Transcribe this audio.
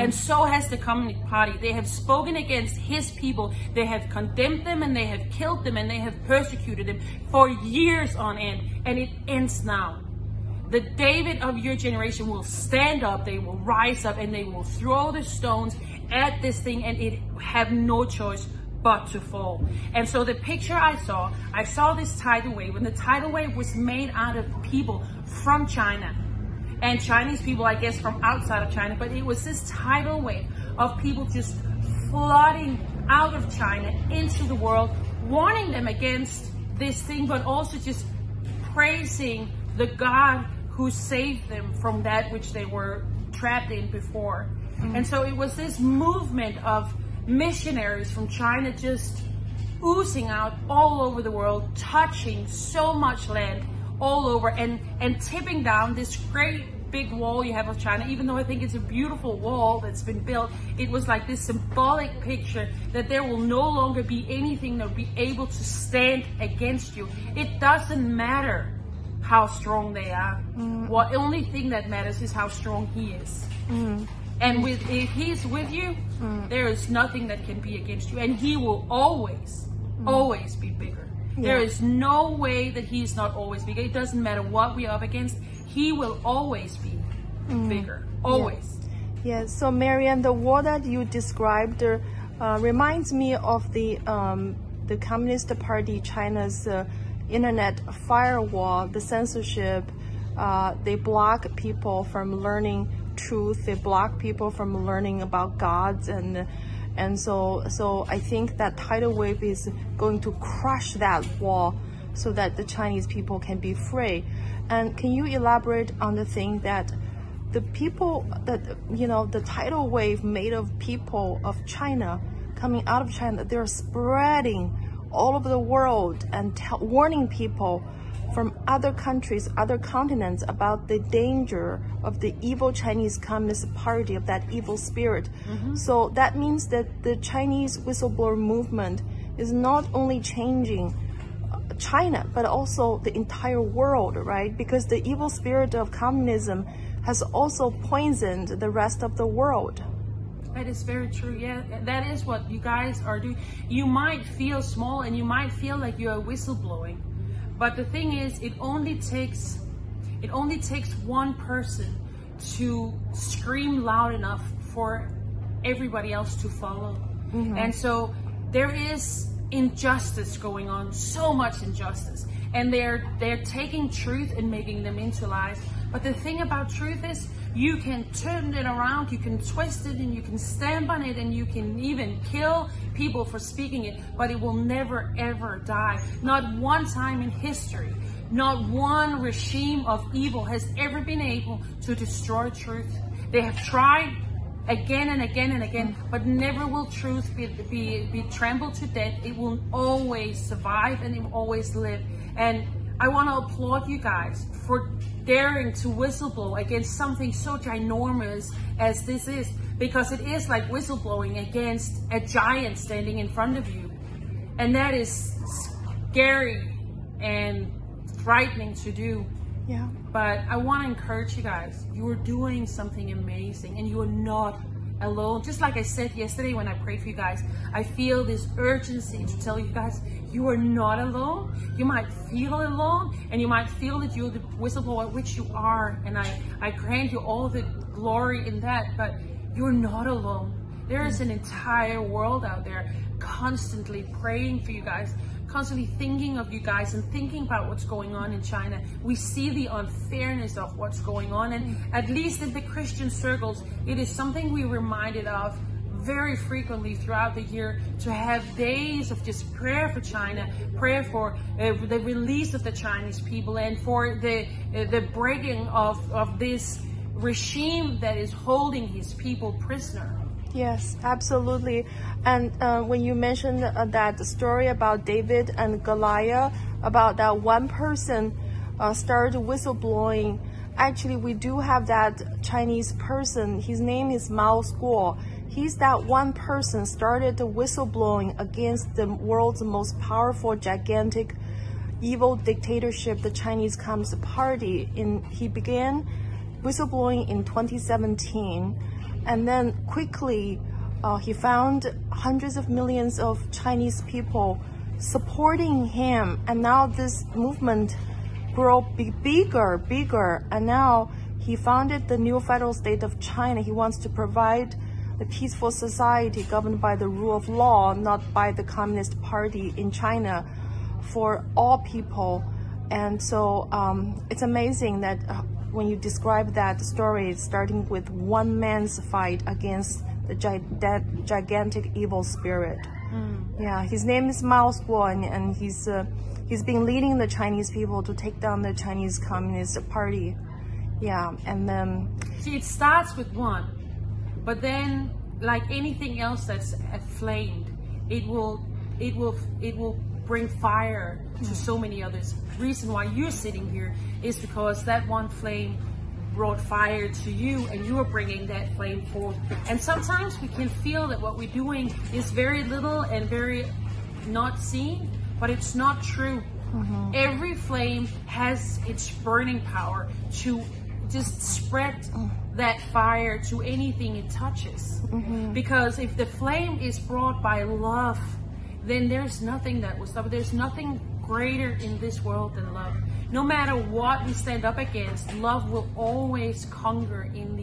Mm. And so has the Communist Party. They have spoken against his people. They have condemned them and they have killed them and they have persecuted them for years on end. And it ends now. The David of your generation will stand up, they will rise up, and they will throw the stones at this thing and it have no choice but to fall. And so the picture I saw, I saw this tidal wave, and the tidal wave was made out of people from China and Chinese people, I guess, from outside of China. But it was this tidal wave of people just flooding out of China into the world, warning them against this thing, but also just praising the God who saved them from that which they were trapped in before. Mm. And so it was this movement of missionaries from China just oozing out all over the world, touching so much land all over and, and tipping down this great big wall you have of China, even though I think it's a beautiful wall that's been built, it was like this symbolic picture that there will no longer be anything that will be able to stand against you. It doesn't matter how strong they are. Mm. What only thing that matters is how strong he is. Mm. And with if he's with you, mm. there is nothing that can be against you. And he will always, mm. always be bigger. Yeah. There is no way that he's not always bigger. It doesn't matter what we're up against, he will always be mm. bigger. Always. Yes. Yeah. So Marianne, the war that you described uh, reminds me of the um, the Communist Party China's uh, internet firewall, the censorship. Uh, they block people from learning truth. They block people from learning about gods and and so so I think that tidal wave is going to crush that wall so that the Chinese people can be free. And can you elaborate on the thing that the people that you know the tidal wave made of people of China coming out of China, they're spreading all over the world and warning people other countries, other continents about the danger of the evil Chinese Communist Party, of that evil spirit. Mm-hmm. So that means that the Chinese whistleblower movement is not only changing uh, China, but also the entire world, right? Because the evil spirit of communism has also poisoned the rest of the world. That is very true. Yeah, that is what you guys are doing. You might feel small and you might feel like you are whistleblowing but the thing is, it only takes it only takes one person to scream loud enough for everybody else to follow. Mm-hmm. And so there is injustice going on, so much injustice. And they're they're taking truth and making them into lies. But the thing about truth is you can turn it around, you can twist it, and you can stamp on it, and you can even kill people for speaking it, but it will never ever die. Not one time in history, not one regime of evil has ever been able to destroy truth. They have tried again and again and again, but never will truth be, be, be trampled to death. It will always survive and it will always live. And I want to applaud you guys for daring to whistleblow against something so ginormous as this is, because it is like whistleblowing against a giant standing in front of you. And that is scary and frightening to do. Yeah. But I want to encourage you guys. You are doing something amazing and you are not alone. Just like I said yesterday when I prayed for you guys, I feel this urgency to tell you guys you are not alone. You might feel alone and you might feel that you're the whistleblower, which you are. And I, I grant you all the glory in that, but you're not alone. There is an entire world out there constantly praying for you guys, constantly thinking of you guys and thinking about what's going on in China. We see the unfairness of what's going on. And at least in the Christian circles, it is something we're reminded of very frequently throughout the year to have days of just prayer for China, prayer for uh, the release of the Chinese people and for the uh, the breaking of of this regime that is holding his people prisoner. Yes, absolutely. And uh, when you mentioned uh, that story about David and Goliath, about that one person uh, started whistleblowing, actually, we do have that Chinese person. His name is Miles Guo. He's that one person started the whistleblowing against the world's most powerful, gigantic, evil dictatorship, the Chinese Communist Party. In he began whistleblowing in 2017 and then quickly uh, he found hundreds of millions of Chinese people supporting him, and now this movement grow bigger, bigger, and now he founded the new federal state of China. He wants to provide a peaceful society governed by the rule of law, not by the Communist Party in China, for all people. And so um, it's amazing that uh, when you describe that story, starting with one man's fight against the gi- that gigantic evil spirit. Yeah, his name is Miles Guo, and, and he's uh, he's been leading the Chinese people to take down the Chinese Communist Party. Yeah, and then See, it starts with one, but then, like anything else that's flamed, it will, it will, it will bring fire to so many others. The reason why you're sitting here is because that one flame brought fire to you, and you are bringing that flame forth. And sometimes we can feel that what we're doing is very little and very not seen, but it's not true. Mm-hmm. Every flame has its burning power to just spread mm. that fire to anything it touches. Mm-hmm. Because if the flame is brought by love, then there's nothing that will stop it. There's nothing greater in this world than love. No matter what we stand up against, love will always conquer in the.